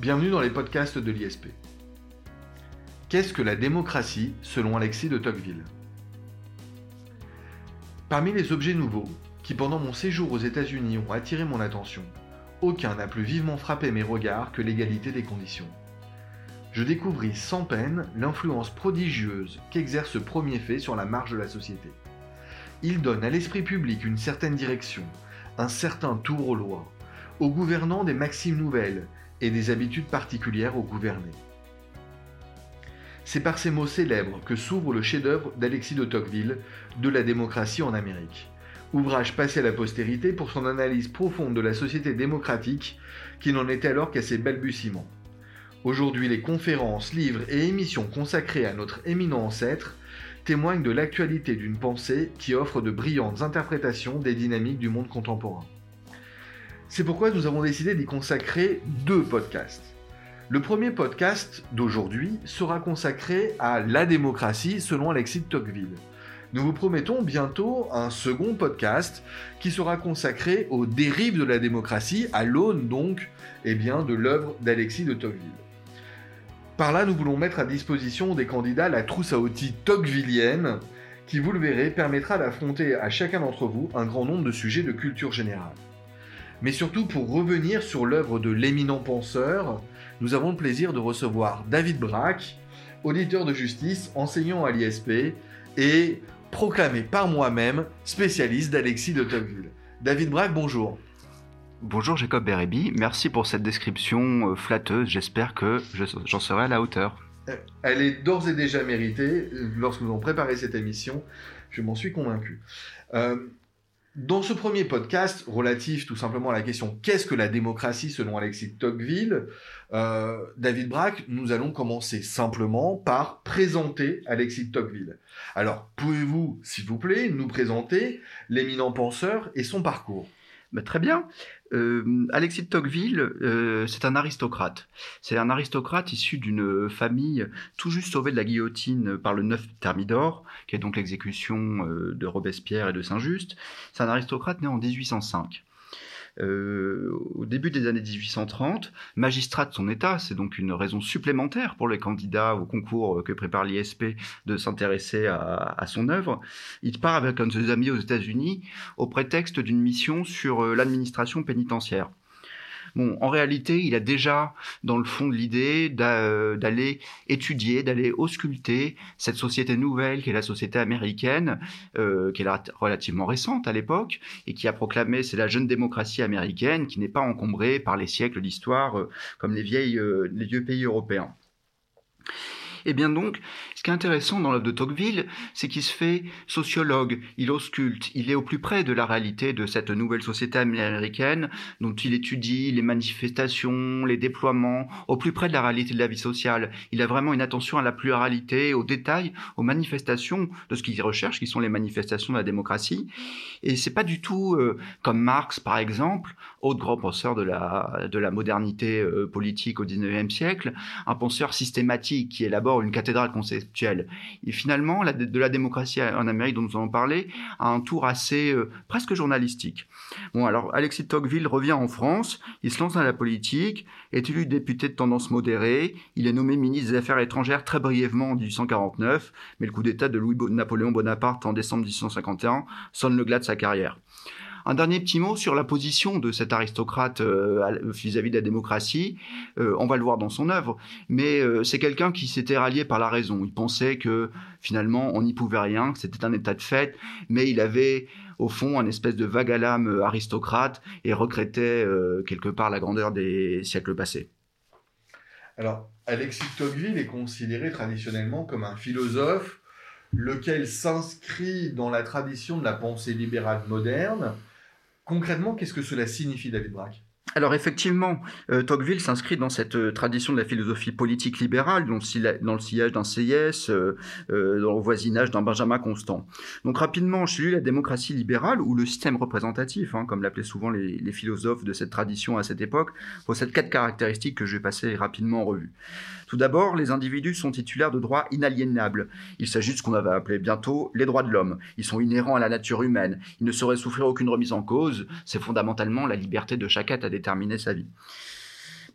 Bienvenue dans les podcasts de l'ISP. Qu'est-ce que la démocratie selon Alexis de Tocqueville? Parmi les objets nouveaux qui pendant mon séjour aux États-Unis ont attiré mon attention, aucun n'a plus vivement frappé mes regards que l'égalité des conditions. Je découvris sans peine l'influence prodigieuse qu'exerce ce premier fait sur la marge de la société. Il donne à l'esprit public une certaine direction, un certain tour aux lois, aux gouvernants des maximes nouvelles et des habitudes particulières aux gouvernés. C'est par ces mots célèbres que s'ouvre le chef-d'œuvre d'Alexis de Tocqueville, De la démocratie en Amérique. Ouvrage passé à la postérité pour son analyse profonde de la société démocratique qui n'en était alors qu'à ses balbutiements. Aujourd'hui, les conférences, livres et émissions consacrées à notre éminent ancêtre témoignent de l'actualité d'une pensée qui offre de brillantes interprétations des dynamiques du monde contemporain. C'est pourquoi nous avons décidé d'y consacrer deux podcasts. Le premier podcast d'aujourd'hui sera consacré à la démocratie selon Alexis de Tocqueville. Nous vous promettons bientôt un second podcast qui sera consacré aux dérives de la démocratie, à l'aune donc eh de l'œuvre d'Alexis de Tocqueville. Par là, nous voulons mettre à disposition des candidats la trousse à outils tocquevillienne qui, vous le verrez, permettra d'affronter à chacun d'entre vous un grand nombre de sujets de culture générale. Mais surtout pour revenir sur l'œuvre de l'éminent penseur, nous avons le plaisir de recevoir David Braque, auditeur de justice, enseignant à l'ISP et proclamé par moi-même spécialiste d'Alexis de Tocqueville. David Braque, bonjour. Bonjour Jacob Berebi, merci pour cette description euh, flatteuse, j'espère que j'en serai à la hauteur. Elle est d'ores et déjà méritée, lorsque nous avons préparé cette émission, je m'en suis convaincu. Euh, dans ce premier podcast, relatif tout simplement à la question qu'est-ce que la démocratie selon Alexis Tocqueville, euh, David Braque, nous allons commencer simplement par présenter Alexis Tocqueville. Alors, pouvez-vous, s'il vous plaît, nous présenter l'éminent penseur et son parcours? Bah, Très bien. Euh, Alexis de Tocqueville, euh, c'est un aristocrate. C'est un aristocrate issu d'une famille tout juste sauvée de la guillotine par le 9 Thermidor, qui est donc l'exécution euh, de Robespierre et de Saint-Just. C'est un aristocrate né en 1805. Euh, au début des années 1830, magistrat de son État, c'est donc une raison supplémentaire pour les candidats au concours que prépare l'ISP de s'intéresser à, son œuvre. Il part avec un de ses amis aux États-Unis au prétexte d'une mission sur euh, l'administration pénitentiaire. Bon, en réalité, il a déjà dans le fond l'idée euh, d'aller étudier, d'aller ausculter cette société nouvelle qui est la société américaine, euh, qui est relativement récente à l'époque, et qui a proclamé c'est la jeune démocratie américaine qui n'est pas encombrée par les siècles d'histoire euh, comme les vieux pays européens. Et eh bien donc, ce qui est intéressant dans l'œuvre de Tocqueville, c'est qu'il se fait sociologue, il ausculte, il est au plus près de la réalité de cette nouvelle société américaine dont il étudie les manifestations, les déploiements, au plus près de la réalité de la vie sociale. Il a vraiment une attention à la pluralité, aux détails, aux manifestations de ce qu'il recherche, qui sont les manifestations de la démocratie. Et c'est pas du tout euh, comme Marx, par exemple, autre grand penseur de la, de la modernité euh, politique au XIXe siècle, un penseur systématique qui élabore une cathédrale conceptuelle. Et finalement, la, de la démocratie en Amérique dont nous allons parler a un tour assez euh, presque journalistique. Bon, alors Alexis Tocqueville revient en France, il se lance dans la politique, est élu député de tendance modérée, il est nommé ministre des Affaires étrangères très brièvement en 1849, mais le coup d'État de Louis-Napoléon Bonaparte en décembre 1851 sonne le glas de sa carrière. Un dernier petit mot sur la position de cet aristocrate euh, vis-à-vis de la démocratie. Euh, on va le voir dans son œuvre, mais euh, c'est quelqu'un qui s'était rallié par la raison. Il pensait que finalement on n'y pouvait rien, que c'était un état de fait, mais il avait au fond un espèce de vague à l'âme aristocrate et regrettait quelque part la grandeur des siècles passés. Alors, Alexis Tocqueville est considéré traditionnellement comme un philosophe lequel s'inscrit dans la tradition de la pensée libérale moderne, Concrètement, qu'est-ce que cela signifie, David Braque? Alors effectivement, euh, Tocqueville s'inscrit dans cette euh, tradition de la philosophie politique libérale, dans le, sillage d'un CIS, euh, dans le voisinage d'un Benjamin Constant. Donc rapidement, chez lui, la démocratie libérale, ou le système représentatif, hein, comme l'appelaient souvent les, philosophes de cette tradition à cette époque, possède quatre caractéristiques que je vais passer rapidement en revue. Tout d'abord, les individus sont titulaires de droits inaliénables. Il s'agit de ce qu'on avait appelé bientôt les droits de l'homme. Ils sont inhérents à la nature humaine. Ils ne sauraient souffrir aucune remise en cause. C'est fondamentalement la liberté de chaque être à déterminer sa vie.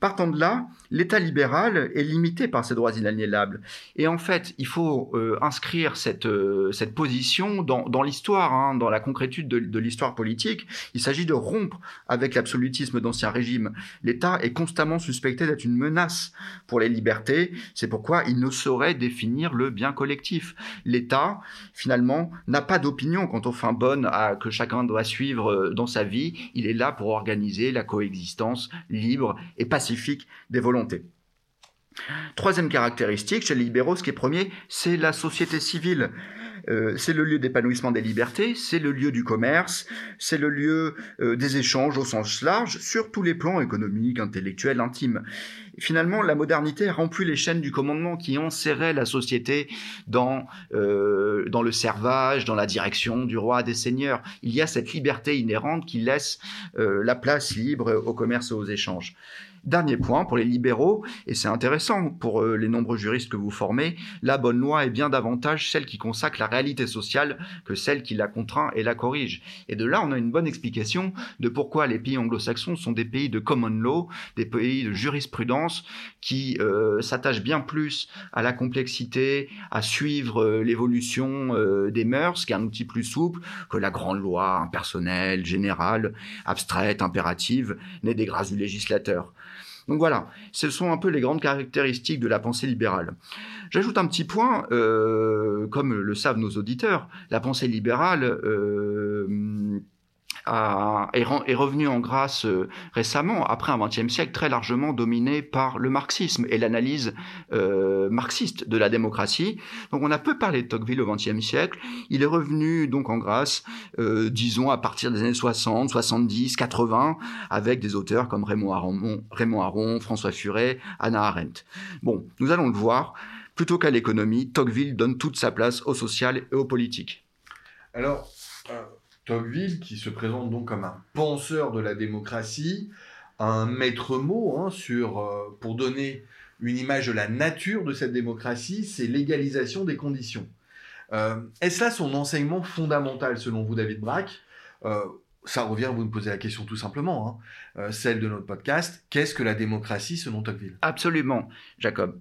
Partant de là, l'État libéral est limité par ses droits inaliénables. Et en fait, il faut euh, inscrire cette, euh, cette position dans, dans l'histoire, hein, dans la concrétude de, l'histoire politique. Il s'agit de rompre avec l'absolutisme d'ancien régime. L'État est constamment suspecté d'être une menace pour les libertés. C'est pourquoi il ne saurait définir le bien collectif. L'État, finalement, n'a pas d'opinion quant aux fins bonnes que chacun doit suivre euh, dans sa vie. Il est là pour organiser la coexistence libre et des volontés. Troisième caractéristique, chez les libéraux, ce qui est premier, c'est la société civile. Euh, c'est le lieu d'épanouissement des libertés, c'est le lieu du commerce, c'est le lieu euh, des échanges au sens large, sur tous les plans économiques, intellectuels, intimes. finalement, la modernité a rompu les chaînes du commandement qui enserraient la société dans, euh, dans le servage, dans la direction du roi des seigneurs. Il y a cette liberté inhérente qui laisse la place libre au commerce et aux échanges. Dernier point, pour les libéraux, et c'est intéressant pour euh, les nombreux juristes que vous formez, la bonne loi est bien davantage celle qui consacre la réalité sociale que celle qui la contraint et la corrige. Et de là, on a une bonne explication de pourquoi les pays anglo-saxons sont des pays de common law, des pays de jurisprudence qui euh, s'attachent bien plus à la complexité, à suivre euh, l'évolution des mœurs, qui est un outil plus souple que la grande loi impersonnelle, générale, abstraite, impérative, née des grâces du législateur. Donc voilà, ce sont un peu les grandes caractéristiques de la pensée libérale. J'ajoute un petit point, euh, comme le savent nos auditeurs, la pensée libérale euh, est, revenu en grâce euh, récemment, après un XXe siècle très largement dominé par le marxisme et l'analyse euh, marxiste de la démocratie. Donc on a peu parlé de Tocqueville au XXe siècle. Il est revenu donc en grâce, euh, disons, à partir des années 60, 70, 80, avec des auteurs comme Raymond Aron, Raymond Aron François Furet, Anna Arendt. Bon, nous allons le voir. Plutôt qu'à l'économie, Tocqueville donne toute sa place au social et au politique. Alors, Tocqueville, qui se présente donc comme un penseur de la démocratie, un maître mot hein, sur, euh, pour donner une image de la nature de cette démocratie, c'est l'égalisation des conditions. Euh, Est-ce là son enseignement fondamental selon vous, David Braque? Euh, ça revient, vous me posez la question tout simplement, hein, euh, celle de notre podcast. Qu'est-ce que la démocratie selon Tocqueville? Absolument, Jacob.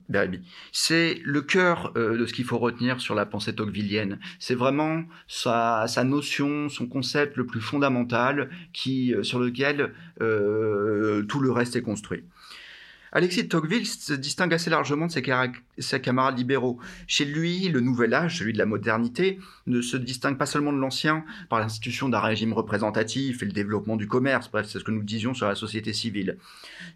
C'est le cœur euh, de ce qu'il faut retenir sur la pensée tocquevillienne. C'est vraiment sa, sa, notion, son concept le plus fondamental qui, euh, sur lequel tout le reste est construit. Alexis de Tocqueville se distingue assez largement de ses, camarades libéraux. Chez lui, le nouvel âge, celui de la modernité, ne se distingue pas seulement de l'ancien par l'institution d'un régime représentatif et le développement du commerce, bref, c'est ce que nous disions sur la société civile.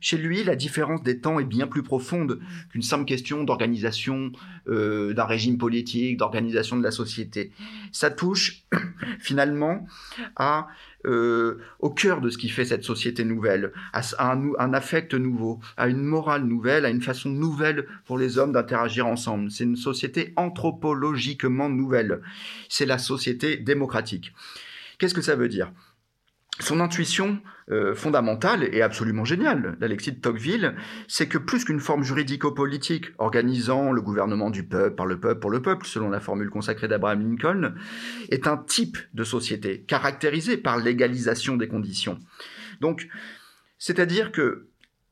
Chez lui, la différence des temps est bien plus profonde qu'une simple question d'organisation euh, d'un régime politique, d'organisation de la société. Ça touche finalement à euh, au cœur de ce qui fait cette société nouvelle, à, un, un, affect nouveau, à une morale nouvelle, à une façon nouvelle pour les hommes d'interagir ensemble. C'est une société anthropologiquement nouvelle. C'est la société démocratique. Qu'est-ce que ça veut dire? Son intuition euh, fondamentale et absolument géniale d'Alexis de Tocqueville, c'est que plus qu'une forme juridico-politique organisant le gouvernement du peuple, par le peuple, pour le peuple, selon la formule consacrée d'Abraham Lincoln, est un type de société caractérisé par l'égalisation des conditions. Donc, c'est-à-dire que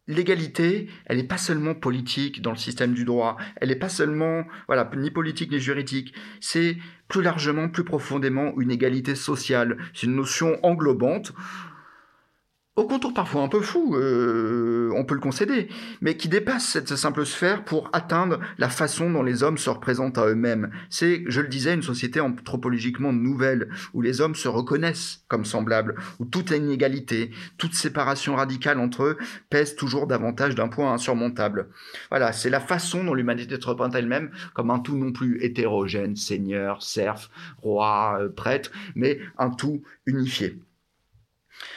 l'égalité, elle n'est pas seulement politique dans le système du droit, elle n'est pas seulement, voilà, ni politique ni juridique, c'est plus largement, plus profondément une égalité sociale. C'est une notion englobante au contour parfois un peu fou, euh, on peut le concéder, mais qui dépasse cette simple sphère pour atteindre la façon dont les hommes se représentent à eux-mêmes. C'est, je le disais, une société anthropologiquement nouvelle, où les hommes se reconnaissent comme semblables, où toute inégalité, toute séparation radicale entre eux pèse toujours davantage d'un point insurmontable. Voilà, c'est la façon dont l'humanité se représente elle-même comme un tout non plus hétérogène, seigneur, serf, roi, euh, prêtre, mais un tout unifié.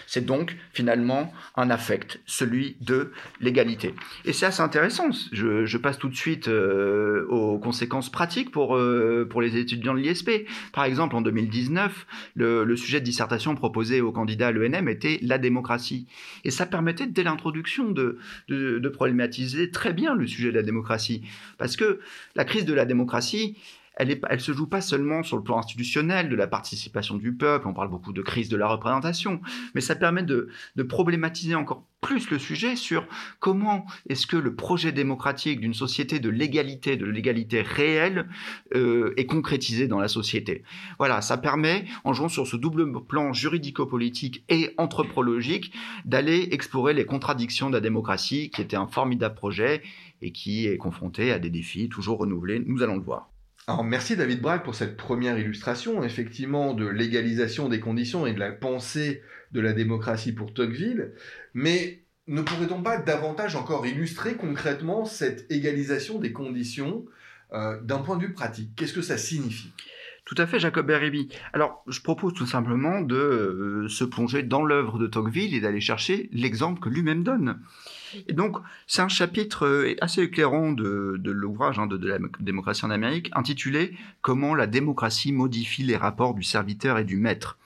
C'est donc finalement un affect, celui de l'égalité. Et c'est assez intéressant. Je, passe tout de suite euh, aux conséquences pratiques pour, euh, pour les étudiants de l'ISP. Par exemple, en 2019, le, sujet de dissertation proposé aux candidats à l'ENM était la démocratie. Et ça permettait dès l'introduction de, de problématiser très bien le sujet de la démocratie. Parce que la crise de la démocratie, elle ne se joue pas seulement sur le plan institutionnel, de la participation du peuple, on parle beaucoup de crise de la représentation, mais ça permet de, problématiser encore plus le sujet sur comment est-ce que le projet démocratique d'une société de l'égalité, de l'égalité réelle, euh, est concrétisé dans la société. Voilà, ça permet, en jouant sur ce double plan juridico-politique et anthropologique, d'aller explorer les contradictions de la démocratie, qui était un formidable projet et qui est confronté à des défis toujours renouvelés. Nous allons le voir. Merci David Braque pour cette première illustration, effectivement, de l'égalisation des conditions et de la pensée de la démocratie pour Tocqueville, mais ne pourrait-on pas davantage encore illustrer concrètement cette égalisation des conditions euh, d'un point de vue pratique? Qu'est-ce que ça signifie? Tout à fait, Jacob Beribi. Alors, je propose tout simplement de euh, se plonger dans l'œuvre de Tocqueville et d'aller chercher l'exemple que lui-même donne. Et donc, c'est un chapitre euh, assez éclairant de, l'ouvrage hein, de, la démocratie en Amérique, intitulé Comment la démocratie modifie les rapports du serviteur et du maître.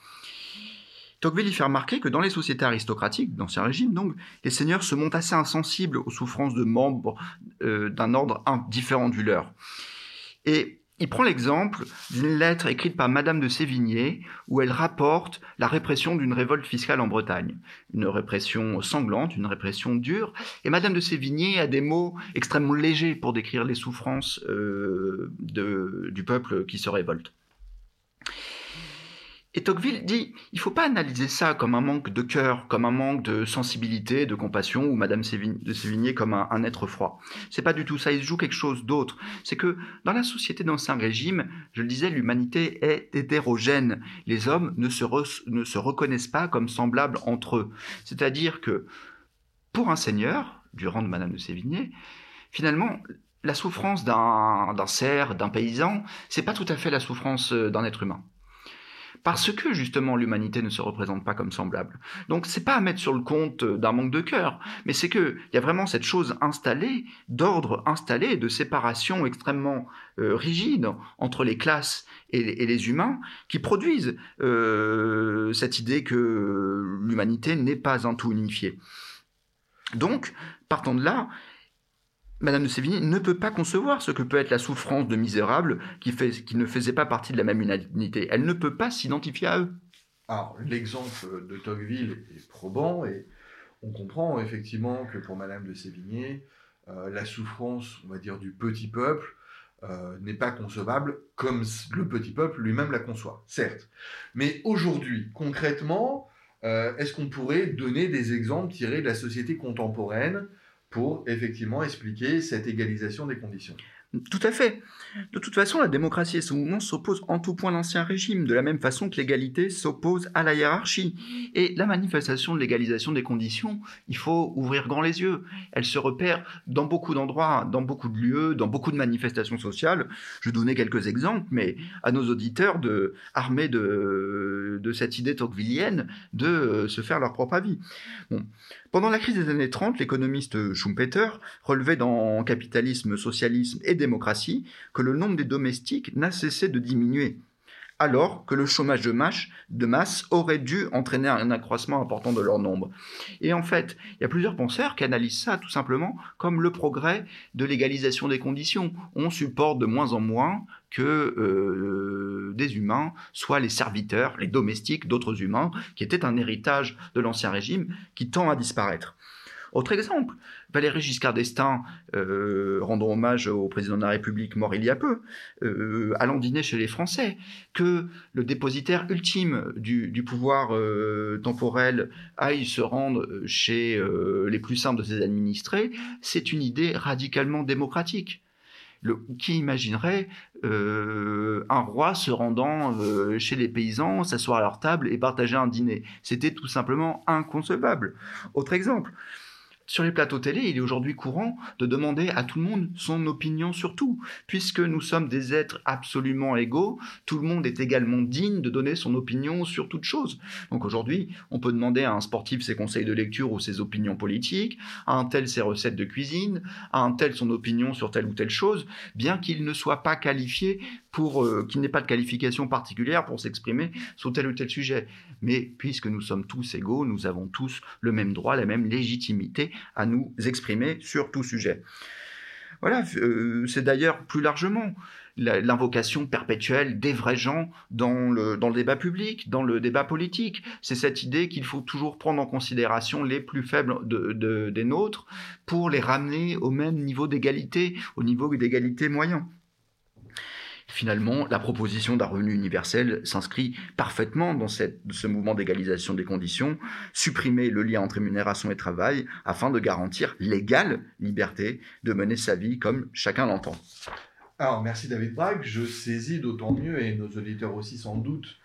Tocqueville y fait remarquer que dans les sociétés aristocratiques, d'ancien régime, donc, les seigneurs se montrent assez insensibles aux souffrances de membres euh, d'un ordre différent du leur. Et il prend l'exemple d'une lettre écrite par Madame de Sévigné où elle rapporte la répression d'une révolte fiscale en Bretagne. Une répression sanglante, une répression dure. Et Madame de Sévigné a des mots extrêmement légers pour décrire les souffrances euh, du peuple qui se révolte. Et Tocqueville dit, il ne faut pas analyser ça comme un manque de cœur, comme un manque de sensibilité, de compassion, ou Madame de Sévigné comme un, être froid. C'est pas du tout ça. Il se joue quelque chose d'autre. C'est que dans la société d'ancien régime, je le disais, l'humanité est hétérogène. Les hommes ne se, reconnaissent pas comme semblables entre eux. C'est-à-dire que pour un seigneur, du rang de Madame de Sévigné, finalement, la souffrance d'un cerf, d'un paysan, c'est pas tout à fait la souffrance euh, d'un être humain parce que justement l'humanité ne se représente pas comme semblable. Donc c'est pas à mettre sur le compte d'un manque de cœur, mais c'est que il y a vraiment cette chose installée, d'ordre installé, de séparation extrêmement euh, rigide entre les classes et, les humains, qui produisent euh, cette idée que l'humanité n'est pas un tout unifié. Donc, partant de là, Madame de Sévigné ne peut pas concevoir ce que peut être la souffrance de misérables qui, ne faisaient pas partie de la même humanité. Elle ne peut pas s'identifier à eux. Alors, l'exemple de Tocqueville est probant et on comprend effectivement que pour Madame de Sévigné, euh, la souffrance, on va dire, du petit peuple euh, n'est pas concevable comme le petit peuple lui-même la conçoit, certes. Mais aujourd'hui, concrètement, euh, est-ce qu'on pourrait donner des exemples tirés de la société contemporaine pour effectivement expliquer cette égalisation des conditions. Tout à fait. De toute façon, la démocratie et son mouvement s'opposent en tout point à l'ancien régime, de la même façon que l'égalité s'oppose à la hiérarchie. Et la manifestation de l'égalisation des conditions, il faut ouvrir grand les yeux. Elle se repère dans beaucoup d'endroits, dans beaucoup de lieux, dans beaucoup de manifestations sociales. Je donner quelques exemples, mais à nos auditeurs, de, armés de, cette idée tocquevillienne, de euh, se faire leur propre avis. Pendant la crise des années 30, l'économiste Schumpeter relevait dans Capitalisme, Socialisme et Que le nombre des domestiques n'a cessé de diminuer, alors que le chômage de masse, aurait dû entraîner un accroissement important de leur nombre. Et en fait, il y a plusieurs penseurs qui analysent ça tout simplement comme le progrès de l'égalisation des conditions. On supporte de moins en moins que euh, des humains soient les serviteurs, les domestiques d'autres humains, qui étaient un héritage de l'ancien régime qui tend à disparaître. Autre exemple, Valéry Giscard d'Estaing, euh, hommage au président de la République mort il y a peu, euh, allant dîner chez les Français, que le dépositaire ultime du, pouvoir euh, temporel aille se rendre chez les plus simples de ses administrés, c'est une idée radicalement démocratique qui imaginerait euh, un roi se rendant euh, chez les paysans, s'asseoir à leur table et partager un dîner? C'était tout simplement inconcevable. Autre exemple, sur les plateaux télé, il est aujourd'hui courant de demander à tout le monde son opinion sur tout. Puisque nous sommes des êtres absolument égaux, tout le monde est également digne de donner son opinion sur toute chose. Donc aujourd'hui, on peut demander à un sportif ses conseils de lecture ou ses opinions politiques, à un tel ses recettes de cuisine, à un tel son opinion sur telle ou telle chose, bien qu'il ne soit pas qualifié pour euh, qu'il n'ait pas de qualification particulière pour s'exprimer sur tel ou tel sujet. Mais puisque nous sommes tous égaux, nous avons tous le même droit, la même légitimité à nous exprimer sur tout sujet. Voilà, euh, c'est d'ailleurs plus largement l'invocation perpétuelle des vrais gens dans le, dans le débat public, dans le débat politique. C'est cette idée qu'il faut toujours prendre en considération les plus faibles de, des nôtres pour les ramener au même niveau d'égalité, au niveau d'égalité moyen. Finalement, la proposition d'un revenu universel s'inscrit parfaitement dans cette, ce mouvement d'égalisation des conditions, supprimer le lien entre rémunération et travail afin de garantir l'égale liberté de mener sa vie comme chacun l'entend. Alors, merci David Bragg. Je saisis d'autant mieux, et nos auditeurs aussi sans doute,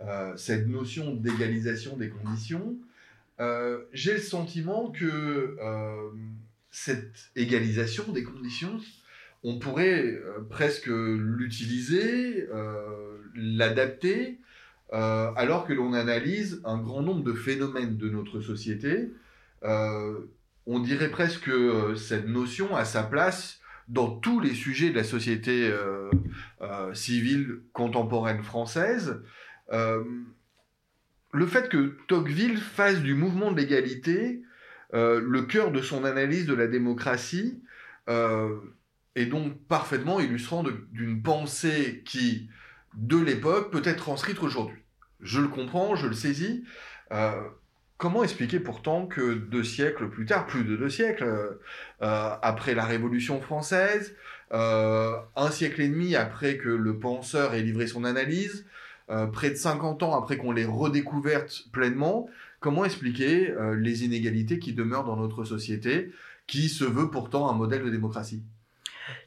euh, cette notion d'égalisation des conditions. Euh, j'ai le sentiment que euh, cette égalisation des conditions, on pourrait presque l'utiliser, l'adapter, alors que l'on analyse un grand nombre de phénomènes de notre société. on dirait presque que cette notion a sa place dans tous les sujets de la société euh, euh, civile contemporaine française. Euh, le fait que Tocqueville fasse du mouvement de l'égalité le cœur de son analyse de la démocratie est donc parfaitement illustrant d'une pensée qui, de l'époque, peut être transcrite aujourd'hui. Je le comprends, je le saisis. Comment expliquer pourtant que deux siècles plus tard, plus de deux siècles, euh, après la Révolution française, euh, un siècle et demi après que le penseur ait livré son analyse, euh, près de 50 ans après qu'on l'ait redécouverte pleinement, comment expliquer les inégalités qui demeurent dans notre société, qui se veut pourtant un modèle de démocratie?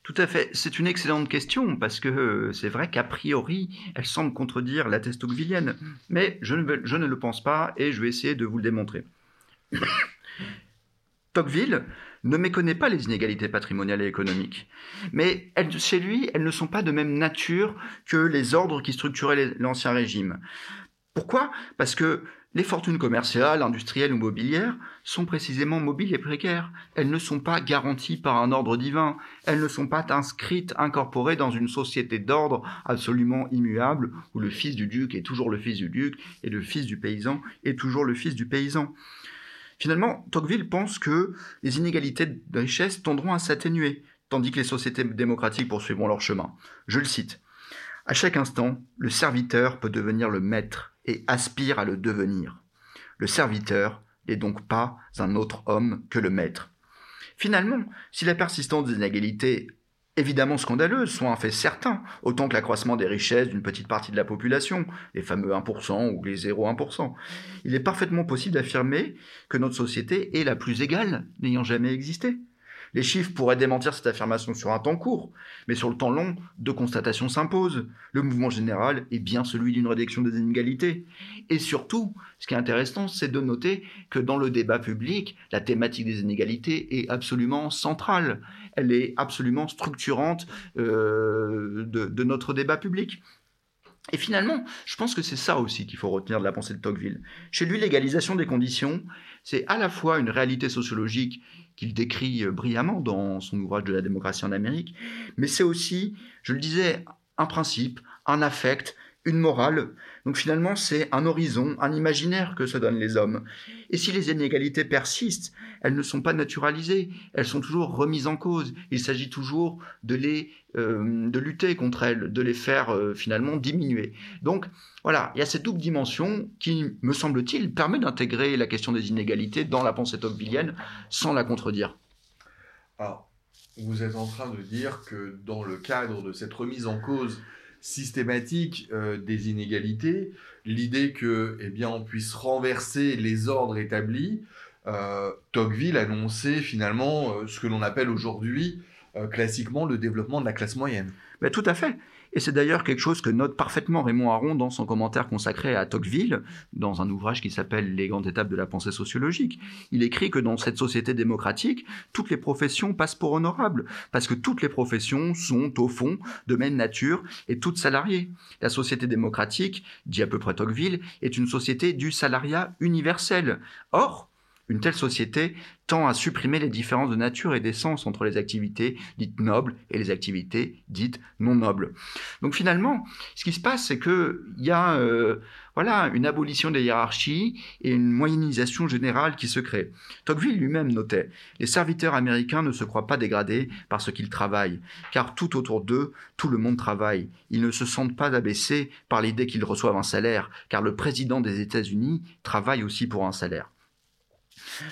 Tout à fait. C'est une excellente question parce que euh, c'est vrai qu'a priori, elle semble contredire la thèse tocquevillienne. Mais je ne, je ne, le pense pas et je vais essayer de vous le démontrer. Tocqueville ne méconnaît pas les inégalités patrimoniales et économiques. Mais chez lui, elles ne sont pas de même nature que les ordres qui structuraient l'Ancien Régime. Pourquoi? Parce que les fortunes commerciales, industrielles ou mobilières sont précisément mobiles et précaires. Elles ne sont pas garanties par un ordre divin. Elles ne sont pas inscrites, incorporées dans une société d'ordre absolument immuable où le fils du duc est toujours le fils du duc et le fils du paysan est toujours le fils du paysan. Finalement, Tocqueville pense que les inégalités de richesse tendront à s'atténuer, tandis que les sociétés démocratiques poursuivront leur chemin. Je le cite. À chaque instant, le serviteur peut devenir le maître et aspire à le devenir. Le serviteur n'est donc pas un autre homme que le maître. Finalement, si la persistance des inégalités évidemment scandaleuses sont un fait certain, autant que l'accroissement des richesses d'une petite partie de la population, les fameux 1% ou les 0,1%, il est parfaitement possible d'affirmer que notre société est la plus égale n'ayant jamais existé. Les chiffres pourraient démentir cette affirmation sur un temps court, mais sur le temps long, deux constatations s'imposent. Le mouvement général est bien celui d'une réduction des inégalités. Et surtout, ce qui est intéressant, c'est de noter que dans le débat public, la thématique des inégalités est absolument centrale. Elle est absolument structurante euh, de notre débat public. Et finalement, je pense que c'est ça aussi qu'il faut retenir de la pensée de Tocqueville. Chez lui, l'égalisation des conditions, c'est à la fois une réalité sociologique qu'il décrit euh, brillamment dans son ouvrage de la démocratie en Amérique, mais c'est aussi, je le disais, un principe, un affect, une morale. Donc finalement, c'est un horizon, un imaginaire que se donnent les hommes. Et si les inégalités persistent, elles ne sont pas naturalisées, elles sont toujours remises en cause. Il s'agit toujours de les euh, de lutter contre elles, de les faire euh, finalement diminuer. Donc voilà, il y a cette double dimension qui, me semble-t-il, permet d'intégrer la question des inégalités dans la pensée tocquevillienne sans la contredire. Alors, vous êtes en train de dire que dans le cadre de cette remise en cause systématique euh, des inégalités, l'idée que, eh bien, on puisse renverser les ordres établis. Euh, Tocqueville annonçait finalement euh, ce que l'on appelle aujourd'hui classiquement le développement de la classe moyenne. Mais tout à fait. Et c'est d'ailleurs quelque chose que note parfaitement Raymond Aron dans son commentaire consacré à Tocqueville, dans un ouvrage qui s'appelle Les grandes étapes de la pensée sociologique. Il écrit que dans cette société démocratique, toutes les professions passent pour honorables, parce que toutes les professions sont, au fond, de même nature et toutes salariées. La société démocratique, dit à peu près Tocqueville, est une société du salariat universel. Or, Une telle société tend à supprimer les différences de nature et d'essence entre les activités dites nobles et les activités dites non nobles. Donc finalement, ce qui se passe, c'est qu'il y a euh, voilà, une abolition des hiérarchies et une moyennisation générale qui se crée. Tocqueville lui-même notait Les serviteurs américains ne se croient pas dégradés parce qu'ils travaillent, car tout autour d'eux, tout le monde travaille. Ils ne se sentent pas abaissés par l'idée qu'ils reçoivent un salaire, car le président des États-Unis travaille aussi pour un salaire.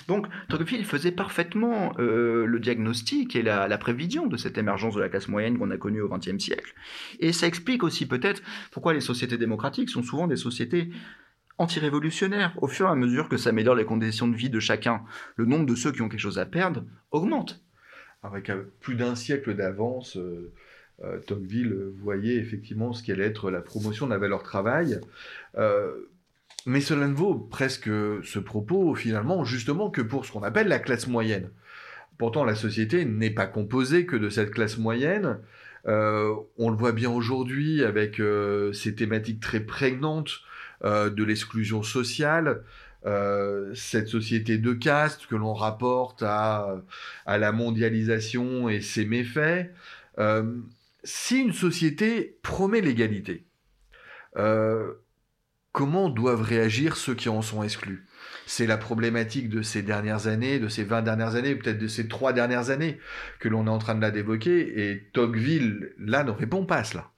Donc Tocqueville faisait parfaitement euh, le diagnostic et la, prévision de cette émergence de la classe moyenne qu'on a connue au XXe siècle. Et ça explique aussi peut-être pourquoi les sociétés démocratiques sont souvent des sociétés anti-révolutionnaires. Au fur et à mesure que s'améliorent les conditions de vie de chacun, le nombre de ceux qui ont quelque chose à perdre augmente. Avec plus d'un siècle d'avance, euh, euh, Tocqueville voyait effectivement ce qu'allait être la promotion de la valeur travail. Mais cela ne vaut presque ce propos finalement justement que pour ce qu'on appelle la classe moyenne. Pourtant, la société n'est pas composée que de cette classe moyenne. Euh, on le voit bien aujourd'hui avec euh, ces thématiques très prégnantes euh, de l'exclusion sociale, cette société de caste que l'on rapporte à, la mondialisation et ses méfaits. si une société promet l'égalité, comment doivent réagir ceux qui en sont exclus? C'est la problématique de ces dernières années, de ces 20 dernières années, peut-être de ces trois dernières années que l'on est en train de la d'évoquer, et Tocqueville, là, ne répond pas à cela.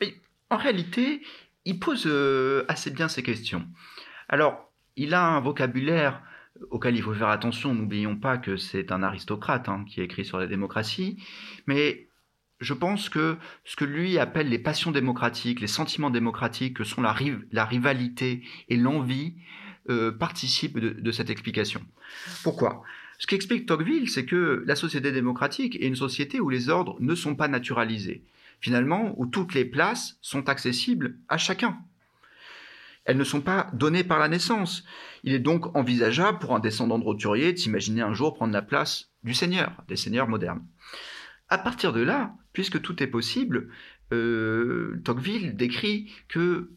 Mais en réalité, il pose euh, assez bien ces questions. Alors, il a un vocabulaire auquel il faut faire attention. N'oublions pas que c'est un aristocrate hein, qui écrit sur la démocratie, mais je pense que ce que lui appelle les passions démocratiques, les sentiments démocratiques, que sont la, rivalité et l'envie, euh, participent de, cette explication. Pourquoi? Ce qu'explique Tocqueville, c'est que la société démocratique est une société où les ordres ne sont pas naturalisés, finalement, où toutes les places sont accessibles à chacun. Elles ne sont pas données par la naissance. Il est donc envisageable pour un descendant de roturier de s'imaginer un jour prendre la place du seigneur, des seigneurs modernes. À partir de là, puisque tout est possible, euh, Tocqueville décrit que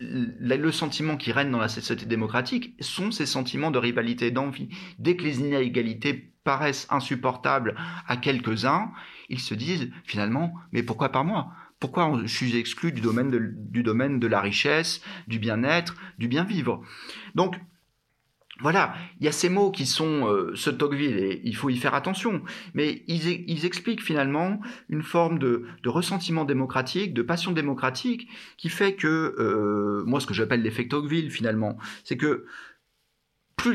le sentiment qui règne dans la société démocratique sont ces sentiments de rivalité et d'envie. Dès que les inégalités paraissent insupportables à quelques-uns, ils se disent finalement, mais pourquoi pas moi? Pourquoi je suis exclu du domaine de, du domaine de la richesse, du bien-être, du bien-vivre? Donc, voilà, il y a ces mots qui sont euh, ce Tocqueville et il faut y faire attention, mais ils, expliquent finalement une forme de, ressentiment démocratique, de passion démocratique, qui fait que, euh, moi ce que j'appelle l'effet Tocqueville finalement, c'est que plus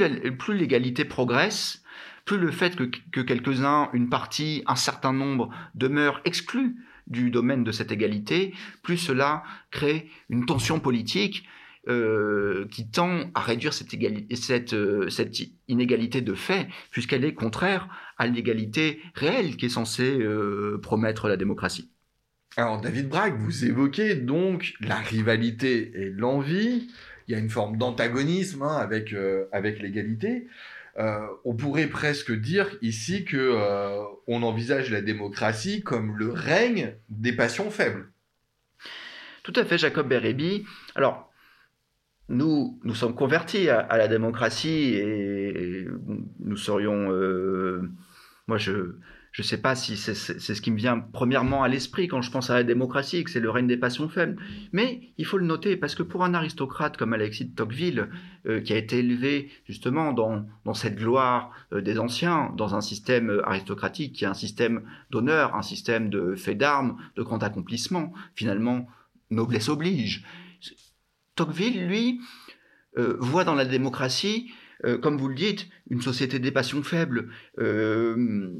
l'égalité progresse, plus le fait que, que quelques-uns, une partie, un certain nombre demeurent exclus du domaine de cette égalité, plus cela crée une tension politique euh, qui tend à réduire cette, euh, cette, inégalité de fait, puisqu'elle est contraire à l'égalité réelle qui est censée euh, promettre la démocratie. Alors David Bragg, vous évoquez donc la rivalité et l'envie. Il y a une forme d'antagonisme hein, avec, avec l'égalité. on pourrait presque dire ici que on envisage la démocratie comme le règne des passions faibles. Tout à fait, Jacob Bérébi. Alors, nous, nous sommes convertis à, la démocratie et, nous serions. Euh, moi, je ne sais pas si c'est ce qui me vient premièrement à l'esprit quand je pense à la démocratie, que c'est le règne des passions faibles. Mais il faut le noter parce que pour un aristocrate comme Alexis de Tocqueville, euh, qui a été élevé justement dans, dans cette gloire euh, des anciens, dans un système aristocratique qui est un système d'honneur, un système de fait d'armes, de grand accomplissement, finalement, noblesse oblige. Tocqueville, lui, euh, voit dans la démocratie, euh, comme vous le dites, une société des passions faibles. Euh,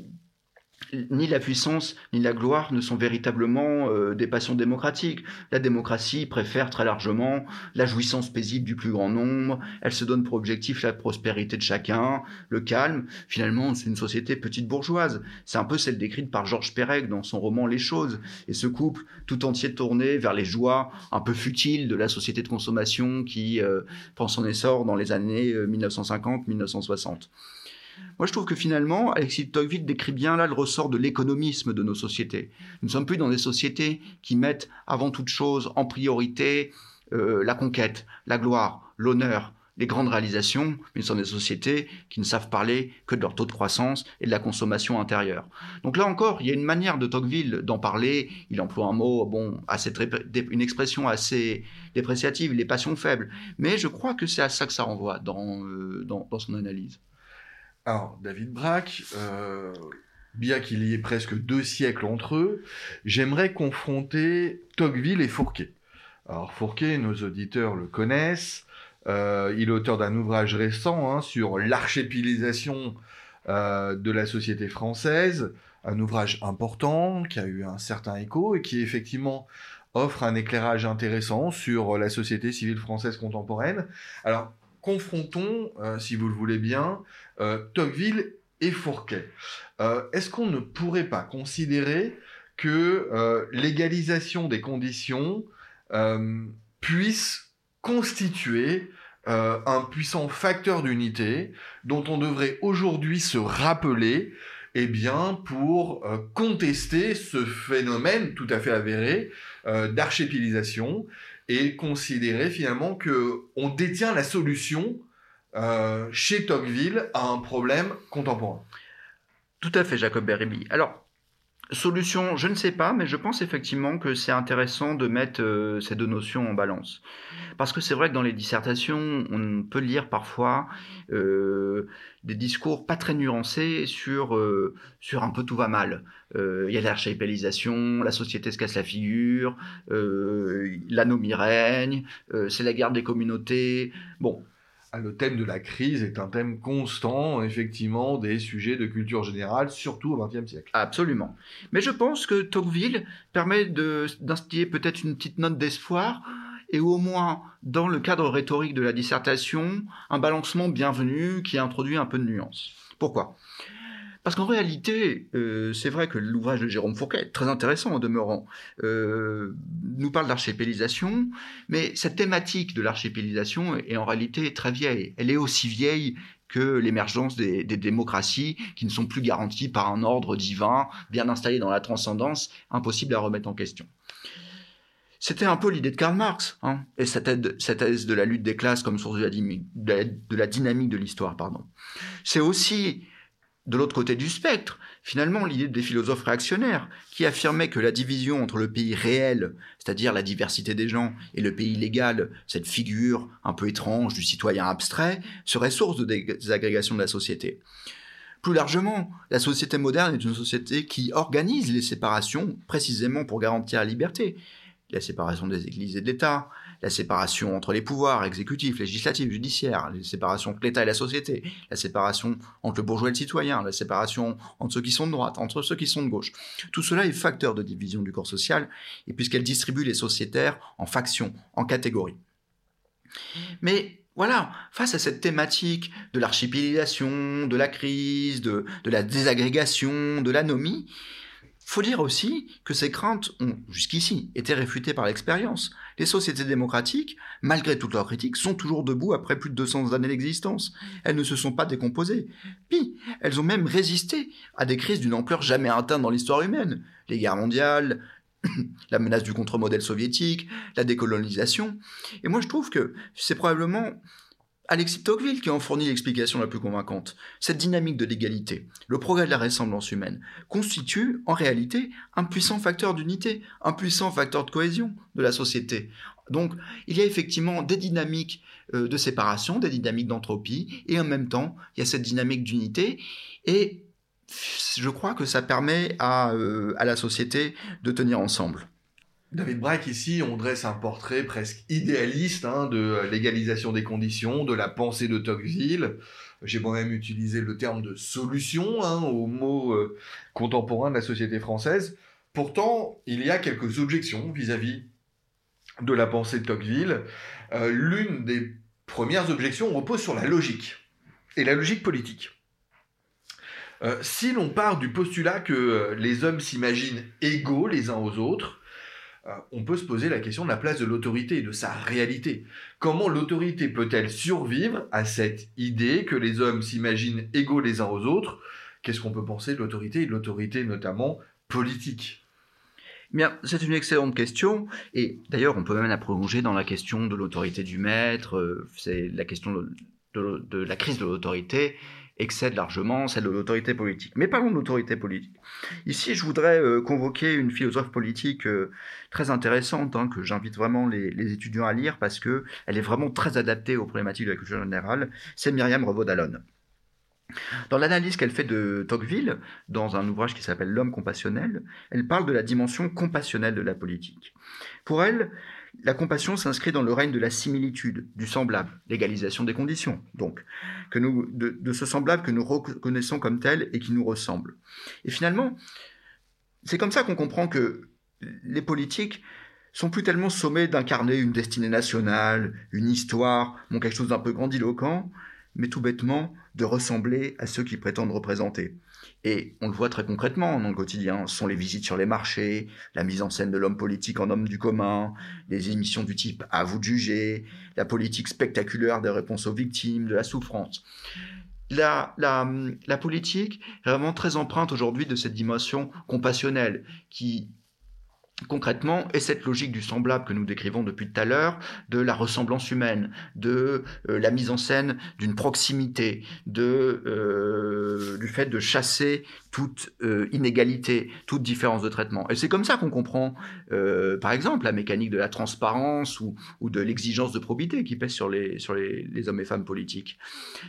ni la puissance ni la gloire ne sont véritablement euh, des passions démocratiques. La démocratie préfère très largement la jouissance paisible du plus grand nombre, elle se donne pour objectif la prospérité de chacun, le calme. Finalement, c'est une société petite bourgeoise. C'est un peu celle décrite par Georges Perec dans son roman Les choses. Et ce couple tout entier tourné vers les joies un peu futiles de la société de consommation qui euh, prend son essor dans les années 1950-1960. Moi, je trouve que finalement, Alexis Tocqueville décrit bien là le ressort de l'économisme de nos sociétés. Nous ne sommes plus dans des sociétés qui mettent avant toute chose en priorité euh, la conquête, la gloire, l'honneur, les grandes réalisations, mais ce sont des sociétés qui ne savent parler que de leur taux de croissance et de la consommation intérieure. Donc là encore, il y a une manière de Tocqueville d'en parler. Il emploie un mot, bon, assez, une expression assez dépréciative, les passions faibles. Mais je crois que c'est à ça que ça renvoie dans, euh, dans, son analyse. Alors, David Braque, euh, bien qu'il y ait presque deux siècles entre eux, j'aimerais confronter Tocqueville et Fourquet. Alors Fourquet, nos auditeurs le connaissent. Euh, il est auteur d'un ouvrage récent hein, sur l'archépilisation euh, de la société française, un ouvrage important qui a eu un certain écho et qui effectivement offre un éclairage intéressant sur la société civile française contemporaine. Alors confrontons, si vous le voulez bien, Tocqueville et Fourquet. Est-ce qu'on ne pourrait pas considérer que l'égalisation des conditions puisse constituer euh, un puissant facteur d'unité dont on devrait aujourd'hui se rappeler eh bien, pour euh, contester ce phénomène tout à fait avéré euh, d'archépilisation et considérer finalement que on détient la solution chez Tocqueville à un problème contemporain. Tout à fait, Jacob Beribi. Alors, Solution, je ne sais pas, mais je pense effectivement que c'est intéressant de mettre euh, ces deux notions en balance. Parce que c'est vrai que dans les dissertations, on peut lire parfois euh, des discours pas très nuancés sur, euh, sur un peu tout va mal. Il y a l'archipélisation, la société se casse la figure, l'anomie règne, c'est la guerre des communautés. Bon, le thème de la crise est un thème constant, effectivement, des sujets de culture générale, surtout au XXe siècle. Absolument. Mais je pense que Tocqueville permet d'instiller peut-être une petite note d'espoir et au moins, dans le cadre rhétorique de la dissertation, un balancement bienvenu qui introduit un peu de nuance. Pourquoi? Parce qu'en réalité, euh, c'est vrai que l'ouvrage de Jérôme Fourquet, très intéressant en demeurant, euh, nous parle d'archipélisation, mais cette thématique de l'archipélisation est en réalité très vieille. Elle est aussi vieille que l'émergence des, démocraties qui ne sont plus garanties par un ordre divin bien installé dans la transcendance, impossible à remettre en question. C'était un peu l'idée de Karl Marx, hein, et cette, thèse de la lutte des classes comme source de la, de la dynamique de l'histoire. pardon. C'est aussi de l'autre côté du spectre, finalement, l'idée des philosophes réactionnaires, qui affirmaient que la division entre le pays réel, c'est-à-dire la diversité des gens, et le pays légal, cette figure un peu étrange du citoyen abstrait, serait source de désagrégation de la société. Plus largement, la société moderne est une société qui organise les séparations précisément pour garantir la liberté. La séparation des églises et de l'État, la séparation entre les pouvoirs exécutifs, législatifs, judiciaires, la séparation entre l'État et la société, la séparation entre le bourgeois et le citoyen, la séparation entre ceux qui sont de droite, entre ceux qui sont de gauche. Tout cela est facteur de division du corps social, et puisqu'elle distribue les sociétaires en factions, en catégories. Mais voilà, face à cette thématique de l'archipélisation, de la crise, de, de la désagrégation, de l'anomie, faut dire aussi que ces craintes ont jusqu'ici été réfutées par l'expérience. Les sociétés démocratiques, malgré toutes leurs critiques, sont toujours debout après plus de 200 années d'existence. Elles ne se sont pas décomposées. Puis, elles ont même résisté à des crises d'une ampleur jamais atteinte dans l'histoire humaine. Les guerres mondiales, la menace du contre-modèle soviétique, la décolonisation. Et moi je trouve que c'est probablement Alexis Tocqueville qui en fournit l'explication la plus convaincante. Cette dynamique de l'égalité, le progrès de la ressemblance humaine, constitue en réalité un puissant facteur d'unité, un puissant facteur de cohésion de la société. Donc il y a effectivement des dynamiques euh, de séparation, des dynamiques d'entropie, et en même temps il y a cette dynamique d'unité, et je crois que ça permet à, euh, à la société de tenir ensemble. David Braque, ici, on dresse un portrait presque idéaliste hein, de l'égalisation des conditions, de la pensée de Tocqueville. J'ai moi-même utilisé le terme de solution hein, au mot euh, contemporain de la société française. Pourtant, il y a quelques objections vis-à-vis de la pensée de Tocqueville. Euh, l'une des premières objections repose sur la logique, et la logique politique. Euh, si l'on part du postulat que les hommes s'imaginent égaux les uns aux autres, euh, on peut se poser la question de la place de l'autorité et de sa réalité. Comment l'autorité peut-elle survivre à cette idée que les hommes s'imaginent égaux les uns aux autres? Qu'est-ce qu'on peut penser de l'autorité et de l'autorité notamment politique? Bien, c'est une excellente question, et d'ailleurs, on peut même la prolonger dans la question de l'autorité du maître. euh, C'est la question de- de la crise de l'autorité excède largement celle de l'autorité politique. Mais parlons de l'autorité politique. Ici, je voudrais euh, convoquer une philosophe politique euh, très intéressante hein, que j'invite vraiment les, étudiants à lire parce que elle est vraiment très adaptée aux problématiques de la culture générale. C'est Myriam Revaud-Dallon. Dans l'analyse qu'elle fait de Tocqueville, dans un ouvrage qui s'appelle L'homme compassionnel, elle parle de la dimension compassionnelle de la politique. Pour elle, la compassion s'inscrit dans le règne de la similitude, du semblable, l'égalisation des conditions, donc, de ce semblable que nous reconnaissons comme tel et qui nous ressemble. Et finalement, c'est comme ça qu'on comprend que les politiques sont plus tellement sommés d'incarner une destinée nationale, une histoire, bon, quelque chose d'un peu grandiloquent, mais tout bêtement de ressembler à ceux qu'ils prétendent représenter. Et on le voit très concrètement dans le quotidien, ce sont les visites sur les marchés, la mise en scène de l'homme politique en homme du commun, les émissions du type À vous de juger, la politique spectaculaire des réponses aux victimes, de la souffrance. La, la, la politique est vraiment très empreinte aujourd'hui de cette dimension compassionnelle qui concrètement est cette logique du semblable que nous décrivons depuis tout à l'heure, de la ressemblance humaine, de euh, la mise en scène d'une proximité, de, euh, du fait de chasser toute euh, inégalité, toute différence de traitement. Et c'est comme ça qu'on comprend, par exemple, la mécanique de la transparence ou, de l'exigence de probité qui pèse sur les, sur les hommes et femmes politiques.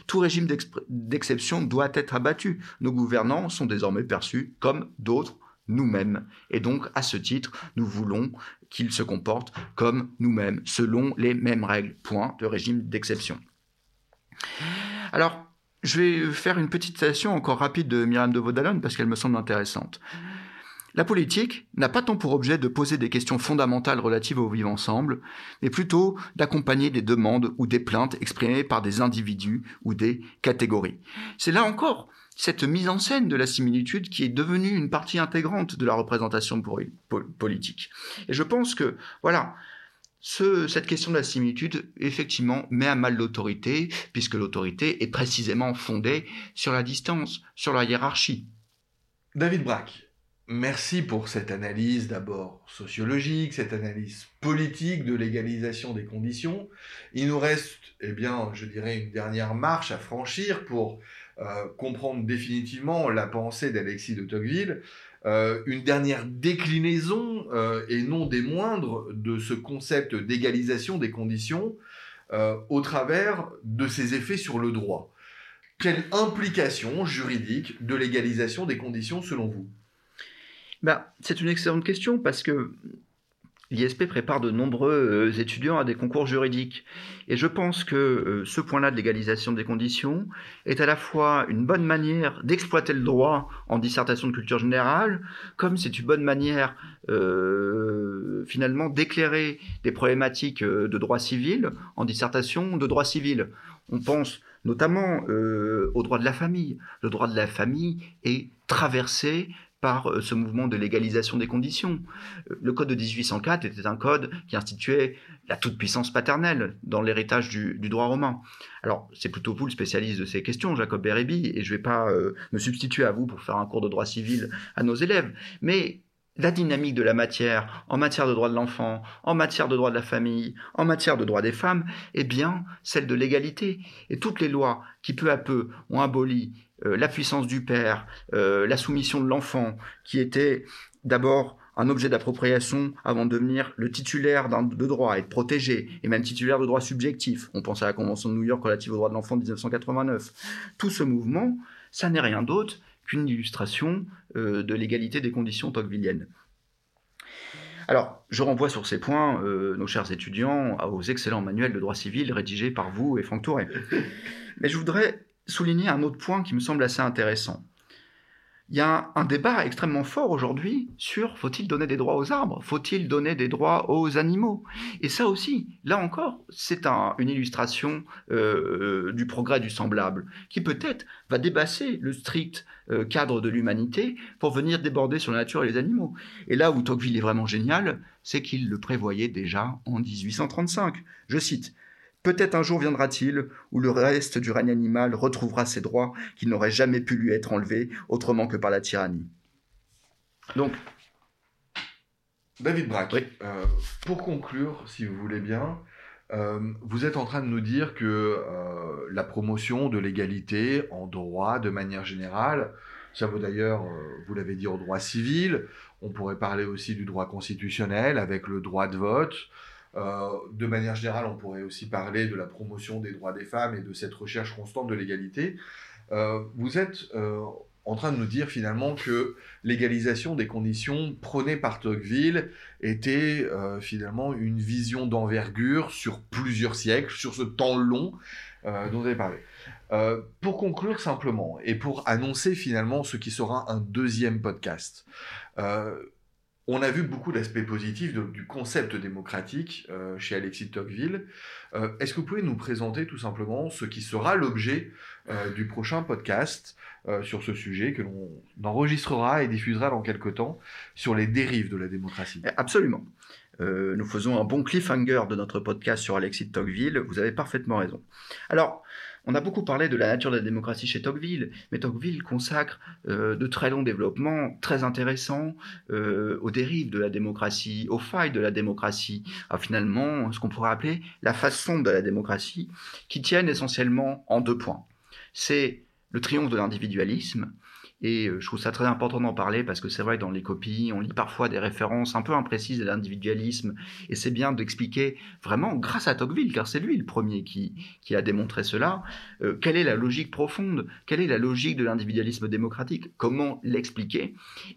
Tout régime d'exception doit être abattu. Nos gouvernants sont désormais perçus comme d'autres nous-mêmes. Et donc, à ce titre, nous voulons qu'ils se comportent comme nous-mêmes, selon les mêmes règles. Point de régime d'exception. Alors, je vais faire une petite citation encore rapide de Myriam de Vaudalon parce qu'elle me semble intéressante. La politique n'a pas tant pour objet de poser des questions fondamentales relatives au vivre ensemble, mais plutôt d'accompagner des demandes ou des plaintes exprimées par des individus ou des catégories. C'est là encore cette mise en scène de la similitude qui est devenue une partie intégrante de la représentation politique. Et je pense que, voilà, ce, cette question de la similitude, effectivement, met à mal l'autorité, puisque l'autorité est précisément fondée sur la distance, sur la hiérarchie. David Braque, merci pour cette analyse d'abord sociologique, cette analyse politique de l'égalisation des conditions. Il nous reste, eh bien, je dirais, une dernière marche à franchir pour euh, comprendre définitivement la pensée d'Alexis de Tocqueville, euh, une dernière déclinaison, euh, et non des moindres, de ce concept d'égalisation des conditions au travers de ses effets sur le droit. Quelle implication juridique de l'égalisation des conditions selon vous? Ben, C'est une excellente question parce que l'ISP prépare de nombreux euh, étudiants à des concours juridiques. Et je pense que euh, ce point-là de l'égalisation des conditions est à la fois une bonne manière d'exploiter le droit en dissertation de culture générale, comme c'est une bonne manière euh, finalement d'éclairer des problématiques de droit civil en dissertation de droit civil. On pense notamment au droit de la famille. Le droit de la famille est traversé par ce mouvement de légalisation des conditions. Le code de 1804 était un code qui instituait la toute-puissance paternelle dans l'héritage du, droit romain. Alors, c'est plutôt vous le spécialiste de ces questions, Jacob Bérébi, et je ne vais pas euh, me substituer à vous pour faire un cours de droit civil à nos élèves, mais la dynamique de la matière en matière de droit de l'enfant, en matière de droit de la famille, en matière de droit des femmes, est bien celle de l'égalité. Et toutes les lois qui peu à peu ont aboli euh, la puissance du père, euh, la soumission de l'enfant, qui était d'abord un objet d'appropriation avant de devenir le titulaire de droit, être protégé, et même titulaire de droit subjectif. On pense à la Convention de New York relative aux droits de l'enfant de 1989. Tout ce mouvement, ça n'est rien d'autre qu'une illustration euh, de l'égalité des conditions tocquevilliennes. Alors, je renvoie sur ces points nos chers étudiants aux excellents manuels de droit civil rédigés par vous et Franck Touré. Mais je voudrais souligner un autre point qui me semble assez intéressant. Il y a un débat extrêmement fort aujourd'hui sur faut-il donner des droits aux arbres Faut-il donner des droits aux animaux Et ça aussi, là encore, c'est un, une illustration euh, du progrès du semblable, qui peut-être va débasser le strict euh, cadre de l'humanité pour venir déborder sur la nature et les animaux. Et là où Tocqueville est vraiment génial, c'est qu'il le prévoyait déjà en 1835. Je cite Peut-être un jour viendra-t-il où le reste du règne animal retrouvera ses droits qui n'auraient jamais pu lui être enlevés autrement que par la tyrannie. Donc, David Braque, Oui. euh, pour conclure, si vous voulez bien, euh, vous êtes en train de nous dire que euh, la promotion de l'égalité en droit, de manière générale, ça vaut d'ailleurs, euh, vous l'avez dit, au droit civil, on pourrait parler aussi du droit constitutionnel avec le droit de vote. Euh, de manière générale, on pourrait aussi parler de la promotion des droits des femmes et de cette recherche constante de l'égalité. Euh, vous êtes euh, en train de nous dire finalement que l'égalisation des conditions prônée par Tocqueville était finalement une vision d'envergure sur plusieurs siècles, sur ce temps long dont vous avez parlé. Pour conclure simplement, et pour annoncer finalement ce qui sera un deuxième podcast, on a vu beaucoup d'aspects positifs du concept démocratique euh, chez Alexis Tocqueville. Euh, Est-ce que vous pouvez nous présenter tout simplement ce qui sera l'objet euh, du prochain podcast sur ce sujet que l'on enregistrera et diffusera dans quelques temps sur les dérives de la démocratie? Absolument. Euh, nous faisons un bon cliffhanger de notre podcast sur Alexis de Tocqueville. Vous avez parfaitement raison. Alors, on a beaucoup parlé de la nature de la démocratie chez Tocqueville, mais Tocqueville consacre euh, de très longs développements très intéressants euh, aux dérives de la démocratie, aux failles de la démocratie, à finalement ce qu'on pourrait appeler la façon de la démocratie, qui tiennent essentiellement en deux points. C'est le triomphe de l'individualisme, et euh, je trouve ça très important d'en parler parce que c'est vrai que dans les copies, on lit parfois des références un peu imprécises de l'individualisme. Et c'est bien d'expliquer vraiment, grâce à Tocqueville, car c'est lui le premier qui, qui a démontré cela, euh, quelle est la logique profonde, quelle est la logique de l'individualisme démocratique, comment l'expliquer,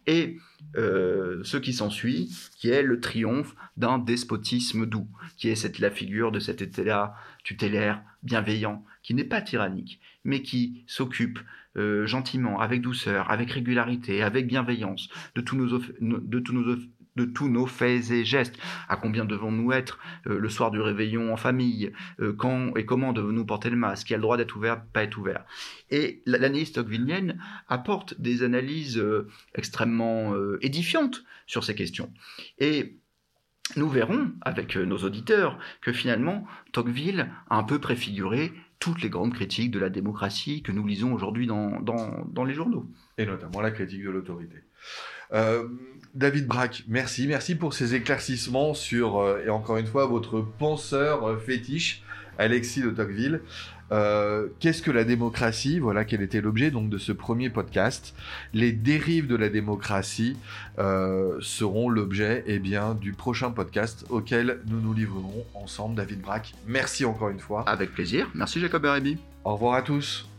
et euh, ce qui s'ensuit, qui est le triomphe d'un despotisme doux, qui est cette, la figure de cet état tutélaire, bienveillant, qui n'est pas tyrannique, mais qui s'occupe euh, gentiment, avec douceur, avec régularité, avec bienveillance, de tous nos, de tous nos, de tous nos faits et gestes. À combien devons-nous être euh, le soir du réveillon en famille euh, Quand et comment devons-nous porter le masque? Qui a le droit d'être ouvert, pas être ouvert? Et la- l'analyse tocquevillienne apporte des analyses extrêmement édifiantes sur ces questions. Et nous verrons avec nos auditeurs que finalement Tocqueville a un peu préfiguré toutes les grandes critiques de la démocratie que nous lisons aujourd'hui dans, dans, les journaux. et notamment la critique de l'autorité. Euh, David Braque, merci, merci pour ces éclaircissements sur, euh, et encore une fois, votre penseur fétiche, Alexis de Tocqueville. Euh, Qu'est-ce que la démocratie? Voilà quel était l'objet donc de ce premier podcast. Les dérives de la démocratie euh, seront l'objet eh bien du prochain podcast auquel nous nous livrerons ensemble. David Braque, merci encore une fois. Avec plaisir. Merci Jacob Erebi. Au revoir à tous.